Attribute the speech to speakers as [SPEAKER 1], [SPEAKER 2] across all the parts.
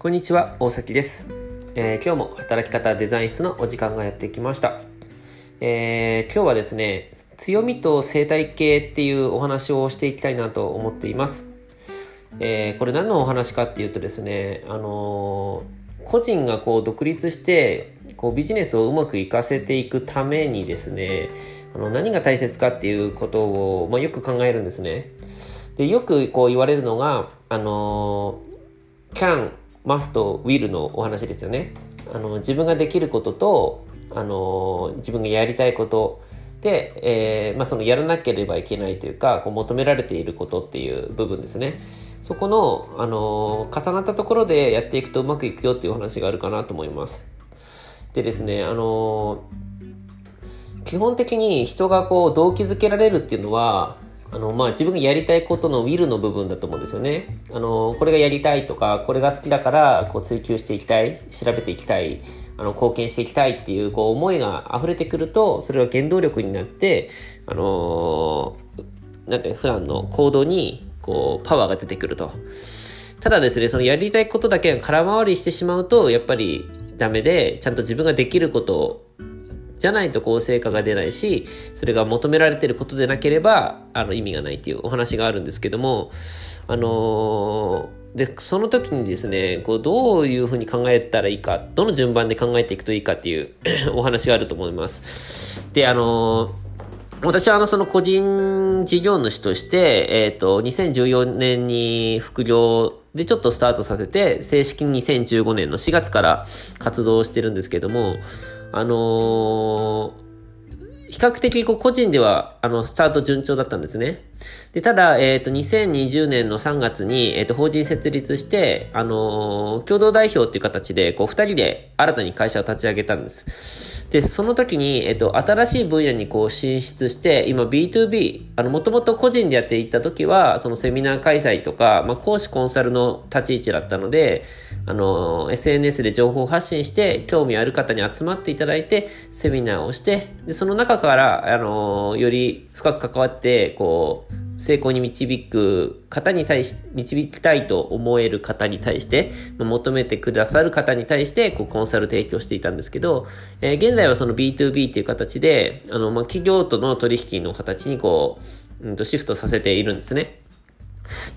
[SPEAKER 1] こんにちは、大崎です。えー今日も働き方デザイン室のお時間がやってきました。えー今日はですね、強みと生態系っていうお話をしていきたいなと思っています。えーこれ何のお話かっていうとですね、あの個人がこう独立して、こうビジネスをうまくいかせていくためにですね、あの何が大切かっていうことを、まあ、よく考えるんですね。で、よくこう言われるのが、あのー can, must, will のお話ですよね。あの、自分ができることと、あの、自分がやりたいことで、えーまあ、そのやらなければいけないというか、こう求められていることっていう部分ですね。そこの、あの、重なったところでやっていくとうまくいくよっていう話があるかなと思います。でですね、あの、基本的に人がこう動機づけられるっていうのは、あの、まあ、自分がやりたいことのウィルの部分だと思うんですよね。あの、これがやりたいとか、これが好きだから、こう追求していきたい、調べていきたい、あの、貢献していきたいっていう、こう、思いが溢れてくると、それが原動力になって、あのなんて、普段の行動に、こう、パワーが出てくると。ただですね、そのやりたいことだけが空回りしてしまうと、やっぱりダメで、ちゃんと自分ができることじゃないとこう成果が出ないし、それが求められてることでなければ、あの意味がないっていうお話があるんですけども、あのーで、その時にですね、こうどういうふうに考えたらいいか、どの順番で考えていくといいかっていう お話があると思います。で、あのー私はあのその個人事業主として、えっ、と、2014年に副業でちょっとスタートさせて、正式に2015年の4月から活動してるんですけども、あのー比較的こう個人では、あの、スタート順調だったんですね。で、ただ、えっ、と、2020年の3月に、えっ、と、法人設立して、あのー共同代表っていう形で、こう、二人で新たに会社を立ち上げたんです。で、その時に、えっ、と、新しい分野にこう進出して、今 B2B、あの、もともと個人でやっていた時は、そのセミナー開催とか、まあ、講師コンサルの立ち位置だったので、あの、SNS で情報発信して、興味ある方に集まっていただいて、セミナーをして、で、その中から、あの、より深く関わって、こう、成功に導く方に対し、導きたいと思える方に対して、求めてくださる方に対して、こう、コンサル提供していたんですけど、えー現在はその B2B っていう形で、あの、ま、企業との取引の形にこう、うんと、シフトさせているんですね。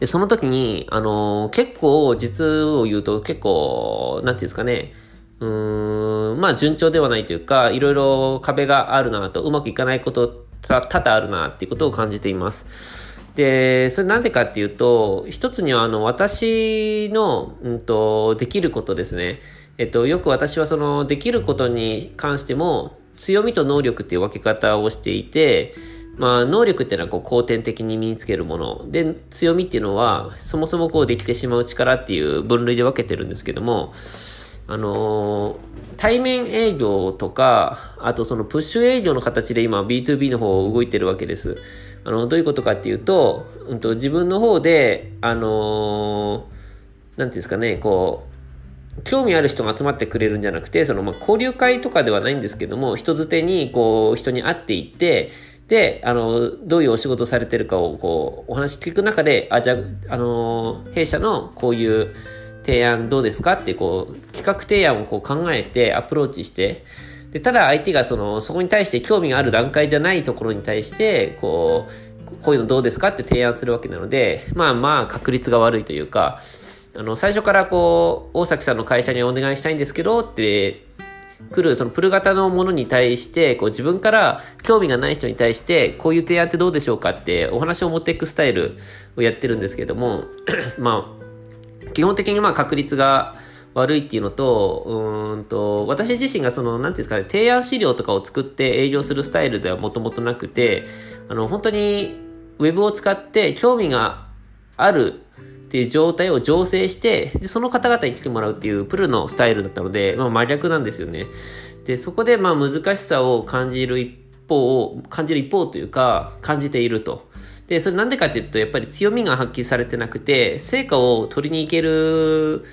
[SPEAKER 1] で、その時に、あのー結構、実を言うと結構、なんていうんですかね、うーん、まあ順調ではないというか、いろいろ壁があるなと、うまくいかないことた多々あるなっていうことを感じています。で、それなんでかっていうと、一つにはあの、私の、うんと、できることですね。えっと、よく私はその、できることに関しても、強みと能力っていう分け方をしていて、まあ、能力っていうのはこう後天的に身につけるもの。で、強みっていうのは、そもそもこうできてしまう力っていう分類で分けてるんですけども、あのー対面営業とか、あとそのプッシュ営業の形で今 B2B の方を動いてるわけです。あの、どういうことかっていうと、うんと自分の方で、あのーなんていうんですかね、こう、興味ある人が集まってくれるんじゃなくて、その、まあ、交流会とかではないんですけども、人づてに、こう、人に会っていって、で、あの、どういうお仕事されてるかを、こう、お話聞く中で、あ、じゃあ、あの、弊社のこういう提案どうですかって、こう、企画提案をこう考えて、アプローチして、で、ただ相手がその、そこに対して興味がある段階じゃないところに対して、こう、こういうのどうですかって提案するわけなので、まあまあ確率が悪いというか、あの、最初からこう、大崎さんの会社にお願いしたいんですけどって、来る、そのプル型のものに対して、こう自分から興味がない人に対して、こういう提案ってどうでしょうかってお話を持っていくスタイルをやってるんですけども、まあ、基本的にまあ確率が悪いっていうのと、うんと、私自身がその、なんていうんですかね、提案資料とかを作って営業するスタイルではもともとなくて、あの、本当にウェブを使って興味があるっていう状態を醸成して、で、その方々に来てもらうっていうプルのスタイルだったので、まあ真逆なんですよね。で、そこでまあ難しさを感じる一方を、感じる一方というか、感じていると。で、それなんでかっていうと、やっぱり強みが発揮されてなくて、成果を取りに行ける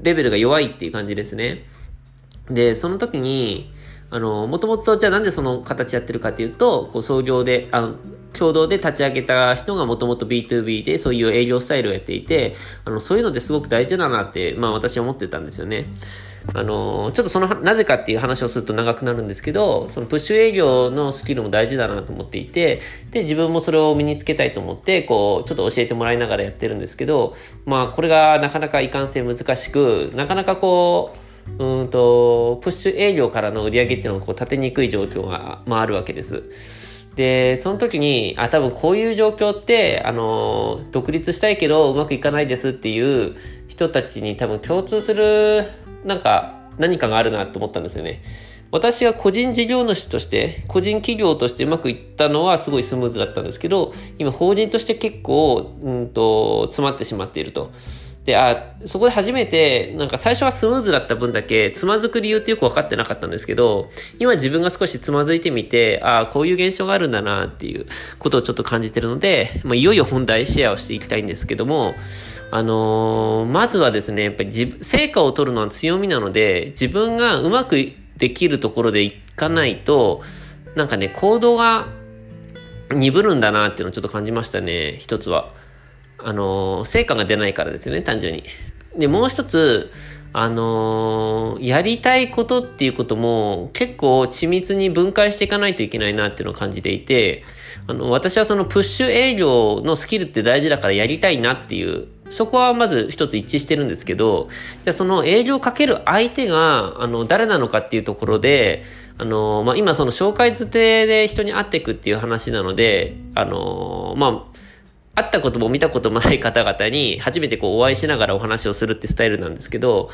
[SPEAKER 1] レベルが弱いっていう感じですね。で、その時に、あの、もともとじゃあなんでその形やってるかっていうと、こう創業で、あの、共同で立ち上げた人がもともと B2B でそういう営業スタイルをやっていて、あの、そういうのってすごく大事だなって、まあ私は思ってたんですよね。あの、ちょっとその、なぜかっていう話をすると長くなるんですけど、そのプッシュ営業のスキルも大事だなと思っていて、で、自分もそれを身につけたいと思って、こう、ちょっと教えてもらいながらやってるんですけど、まあ、これがなかなかいかんせん難しく、なかなかこう、うんと、プッシュ営業からの売り上げっていうのがこう立てにくい状況が、まあ、あるわけです。で、その時に、あ、多分こういう状況って、あの、独立したいけどうまくいかないですっていう人たちに多分共通する、なんか、何かがあるなと思ったんですよね。私は個人事業主として、個人企業としてうまくいったのはすごいスムーズだったんですけど、今法人として結構、うんと、詰まってしまっていると。で、あ、そこで初めて、なんか最初はスムーズだった分だけ、つまずく理由ってよく分かってなかったんですけど、今自分が少しつまずいてみて、ああこういう現象があるんだなっていうことをちょっと感じてるので、まあ、いよいよ本題シェアをしていきたいんですけども、あのー、まずはですね、やっぱり成果を取るのは強みなので、自分がうまくできるところでいかないと、なんかね、行動が鈍るんだなっていうのをちょっと感じましたね、一つは。あの、成果が出ないからですよね、単純に。で、もう一つ、あの、やりたいことっていうことも結構緻密に分解していかないといけないなっていうのを感じていて、あの、私はそのプッシュ営業のスキルって大事だからやりたいなっていう、そこはまず一つ一致してるんですけど、じゃその営業をかける相手が、あの、誰なのかっていうところで、あの、まあ、今その紹介図定で人に会っていくっていう話なので、あの、まあ、会ったことも見たこともない方々に初めてこうお会いしながらお話をするってスタイルなんですけど、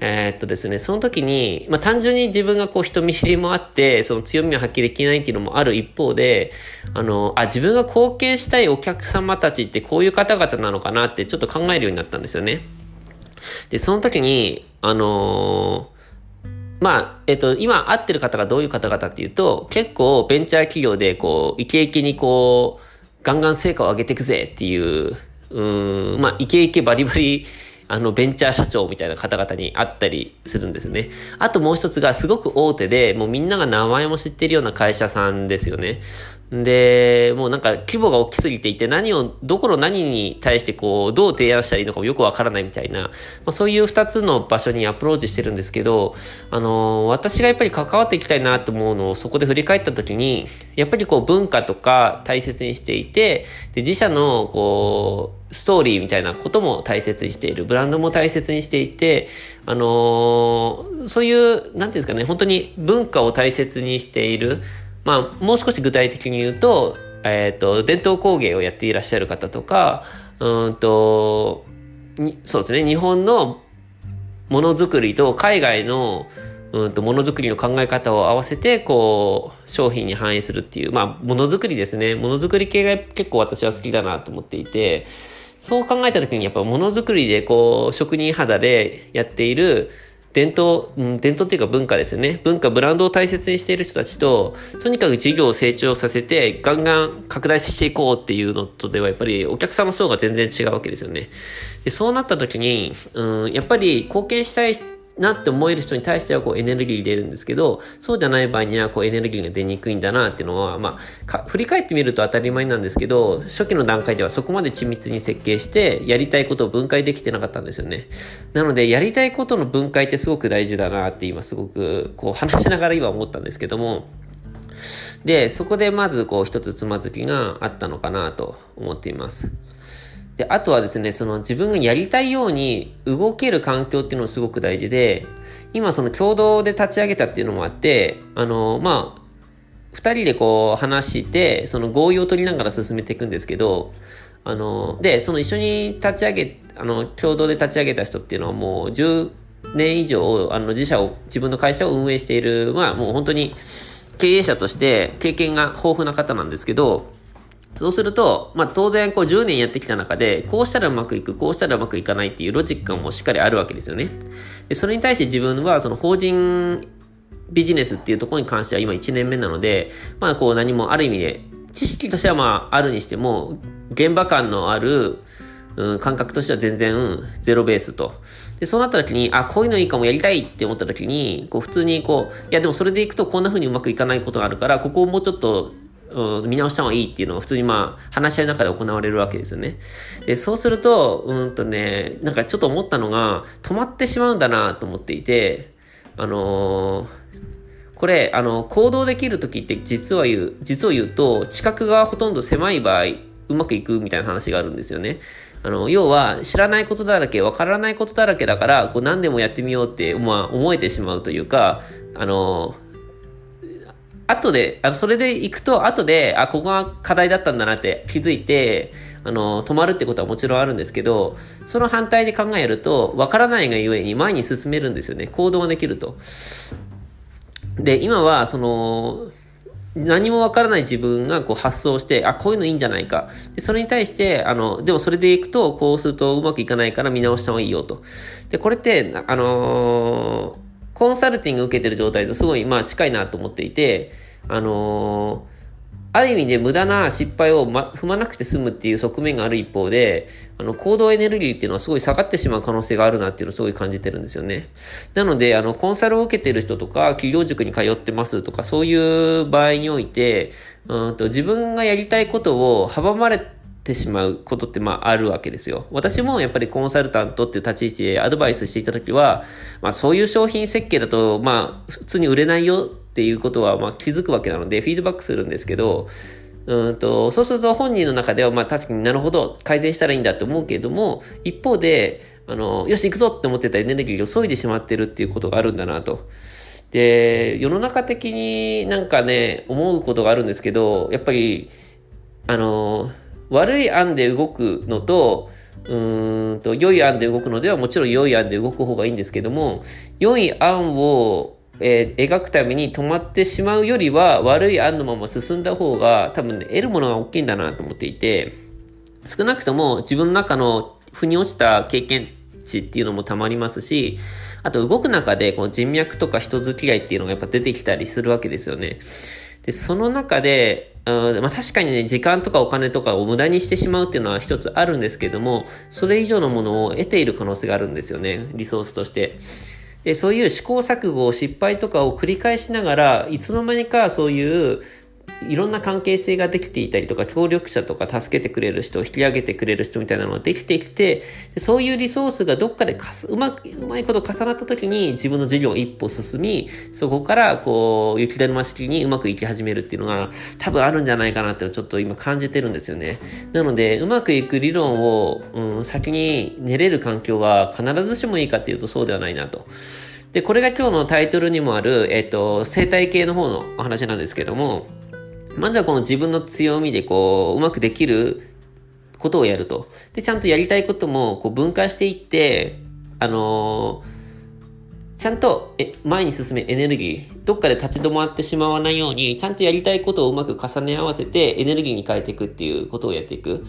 [SPEAKER 1] えー、っとですね、その時に、まあ単純に自分がこう人見知りもあって、その強みを発揮できないっていうのもある一方で、あの、あ、自分が貢献したいお客様たちってこういう方々なのかなってちょっと考えるようになったんですよね。で、その時に、あのーまあ、えっと、今会ってる方がどういう方々っていうと、結構ベンチャー企業でこう、イケイケにこう、ガンガン成果を上げていくぜっていう、うん、まあ、イケイケバリバリ、あの、ベンチャー社長みたいな方々に会ったりするんですね。あともう一つがすごく大手で、もうみんなが名前も知ってるような会社さんですよね。で、もうなんか規模が大きすぎていて何を、どこの何に対してこう、どう提案したらいいのかもよくわからないみたいな、まあ、そういう二つの場所にアプローチしてるんですけど、あのー、私がやっぱり関わっていきたいなと思うのをそこで振り返った時に、やっぱりこう文化とか大切にしていて、で、自社のこう、ストーリーみたいなことも大切にしている。ブランドも大切にしていて、あのー、そういう、なんていうんですかね、本当に文化を大切にしている。まあ、もう少し具体的に言うと、えっ、ー、と、伝統工芸をやっていらっしゃる方とか、うんと、そうですね、日本のものづくりと海外のうんとものづくりの考え方を合わせて、こう、商品に反映するっていう、まあ、ものづくりですね。ものづくり系が結構私は好きだなと思っていて、そう考えた時にやっぱものづくりでこう、職人肌でやっている、伝統、うん、伝統っていうか文化ですよね。文化、ブランドを大切にしている人たちと、とにかく事業を成長させて、ガンガン拡大していこうっていうのとでは、やっぱりお客様層が全然違うわけですよね。で、そうなった時に、うん、やっぱり貢献したいなって思える人に対してはこうエネルギー出るんですけど、そうじゃない場合にはこうエネルギーが出にくいんだなっていうのは、まあ、振り返ってみると当たり前なんですけど、初期の段階ではそこまで緻密に設計して、やりたいことを分解できてなかったんですよね。なので、やりたいことの分解ってすごく大事だなって今すごくこう話しながら今思ったんですけども、で、そこでまずこう一つつまずきがあったのかなと思っています。で、あとはですね、その自分がやりたいように動ける環境っていうのもすごく大事で、今その共同で立ち上げたっていうのもあって、あの、まあ、二人でこう話して、その合意を取りながら進めていくんですけど、あの、で、その一緒に立ち上げ、あの、共同で立ち上げた人っていうのはもう10年以上、あの、自社を、自分の会社を運営している、まあもう本当に経営者として経験が豊富な方なんですけど、そうすると、まあ当然こう10年やってきた中で、こうしたらうまくいく、こうしたらうまくいかないっていうロジックがもしっかりあるわけですよね。で、それに対して自分はその法人ビジネスっていうところに関しては今1年目なので、まあこう何もある意味で、知識としてはまああるにしても、現場感のある、うん、感覚としては全然ゼロベースと。で、そうなった時に、あ、こういうのいいかもやりたいって思った時に、こう普通にこう、いやでもそれでいくとこんな風にうまくいかないことがあるから、ここをもうちょっとうん、見直した方がいいっていうのが普通にまあ、話し合いの中で行われるわけですよね。で、そうすると、うんとね、なんかちょっと思ったのが、止まってしまうんだなと思っていて、あのー、これ、あの、行動できるときって実は言う、実を言うと、知覚がほとんど狭い場合、うまくいくみたいな話があるんですよね。あの、要は、知らないことだらけ、わからないことだらけだから、こう何でもやってみようって、まあ、思えてしまうというか、あの、後で、あの、それで行くと、後で、あ、ここが課題だったんだなって気づいて、あの、止まるってことはもちろんあるんですけど、その反対で考えると、わからないがゆえに前に進めるんですよね。行動ができると。で、今は、その、何もわからない自分がこう発想して、あ、こういうのいいんじゃないか。で、それに対して、あの、でもそれでいくと、こうするとうまくいかないから見直した方がいいよと。で、これって、あのー、コンサルティング受けてる状態とすごい、まあ近いなと思っていて、あのーある意味で無駄な失敗を、ま、踏まなくて済むっていう側面がある一方で、あの、行動エネルギーっていうのはすごい下がってしまう可能性があるなっていうのをすごい感じてるんですよね。なので、あの、コンサルを受けてる人とか、企業塾に通ってますとか、そういう場合において、うんと自分がやりたいことを阻まれててしまうことってまああるわけですよ。私もやっぱりコンサルタントっていう立ち位置でアドバイスしていたときは、まあそういう商品設計だとまあ普通に売れないよっていうことはまあ気づくわけなので、フィードバックするんですけど、うんと、そうすると本人の中ではまあ確かになるほど改善したらいいんだって思うけれども、一方で、あの、よし行くぞって思ってたエネルギーを削いでしまってるっていうことがあるんだなと。で、世の中的になんかね、思うことがあるんですけど、やっぱり、あの、悪い案で動くのと、うーんと、良い案で動くのではもちろん良い案で動く方がいいんですけども、良い案をえー、描くために止まってしまうよりは悪い案のまま進んだ方が多分ね、得るものが大きいんだなと思っていて、少なくとも自分の中の腑に落ちた経験値っていうのもたまりますし、あと動く中でこの人脈とか人付き合いっていうのがやっぱ出てきたりするわけですよね。で、その中で、うんまあ、確かにね、時間とかお金とかを無駄にしてしまうっていうのは一つあるんですけども、それ以上のものを得ている可能性があるんですよね、リソースとして。で、そういう試行錯誤、失敗とかを繰り返しながら、いつの間にかそういういろんな関係性ができていたりとか、協力者とか助けてくれる人、引き上げてくれる人みたいなのができてきて、そういうリソースがどっかでかすうまく、うまいこと重なった時に自分の事業一歩進み、そこからこう、雪だるま式にうまくいき始めるっていうのが多分あるんじゃないかなってちょっと今感じてるんですよね。なので、うまくいく理論を、うん、先に練れる環境が必ずしもいいかっていうとそうではないなと。で、これが今日のタイトルにもある、えっ、と、生態系の方のお話なんですけども、まずはこの自分の強みでこう、うまくできることをやると。で、ちゃんとやりたいこともこう分解していって、あのー、ちゃんとえ前に進めエネルギー、どっかで立ち止まってしまわないように、ちゃんとやりたいことをうまく重ね合わせてエネルギーに変えていくっていうことをやっていく。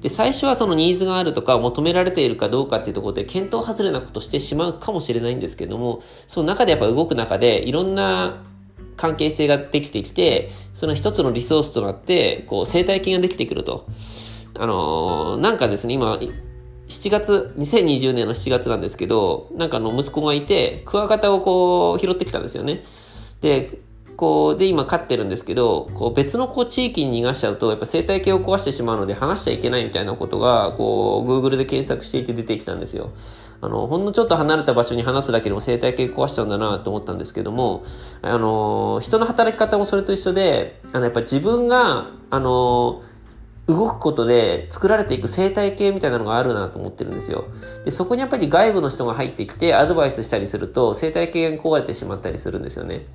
[SPEAKER 1] で、最初はそのニーズがあるとか求められているかどうかっていうところで検討外れなことしてしまうかもしれないんですけども、その中でやっぱ動く中でいろんな関係性ができてきて、その一つのリソースとなって、こう生態系ができてくると。あのー、なんかですね、今、7月、2020年の7月なんですけど、なんかあの息子がいて、クワガタをこう拾ってきたんですよね。で、こう、で今飼ってるんですけど、こう別のこう地域に逃がしちゃうと、やっぱ生態系を壊してしまうので話しちゃいけないみたいなことが、こう、Google で検索していて出てきたんですよ。あの、ほんのちょっと離れた場所に話すだけでも生態系壊しちゃうんだなと思ったんですけども、あの、人の働き方もそれと一緒で、あの、やっぱ自分が、あの、動くことで作られていく生態系みたいなのがあるなと思ってるんですよ。でそこにやっぱり外部の人が入ってきてアドバイスしたりすると生態系が壊れてしまったりするんですよね。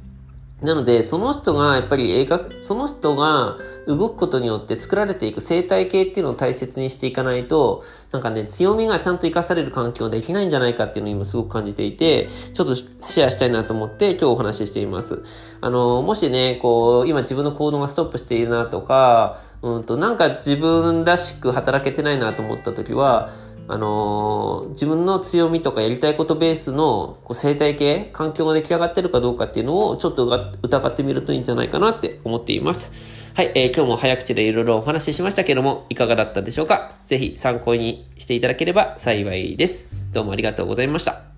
[SPEAKER 1] なので、その人が、やっぱり映画、その人が動くことによって作られていく生態系っていうのを大切にしていかないと、なんかね、強みがちゃんと活かされる環境できないんじゃないかっていうのを今すごく感じていて、ちょっとシェアしたいなと思って今日お話ししています。あの、もしね、こう、今自分の行動がストップしているなとか、うんと、なんか自分らしく働けてないなと思った時は、あのー、自分の強みとかやりたいことベースのこう生態系、環境が出来上がってるかどうかっていうのをちょっと疑ってみるといいんじゃないかなって思っています。はい、えー、今日も早口でいろいろお話ししましたけども、いかがだったでしょうか？ぜひ参考にしていただければ幸いです。どうもありがとうございました。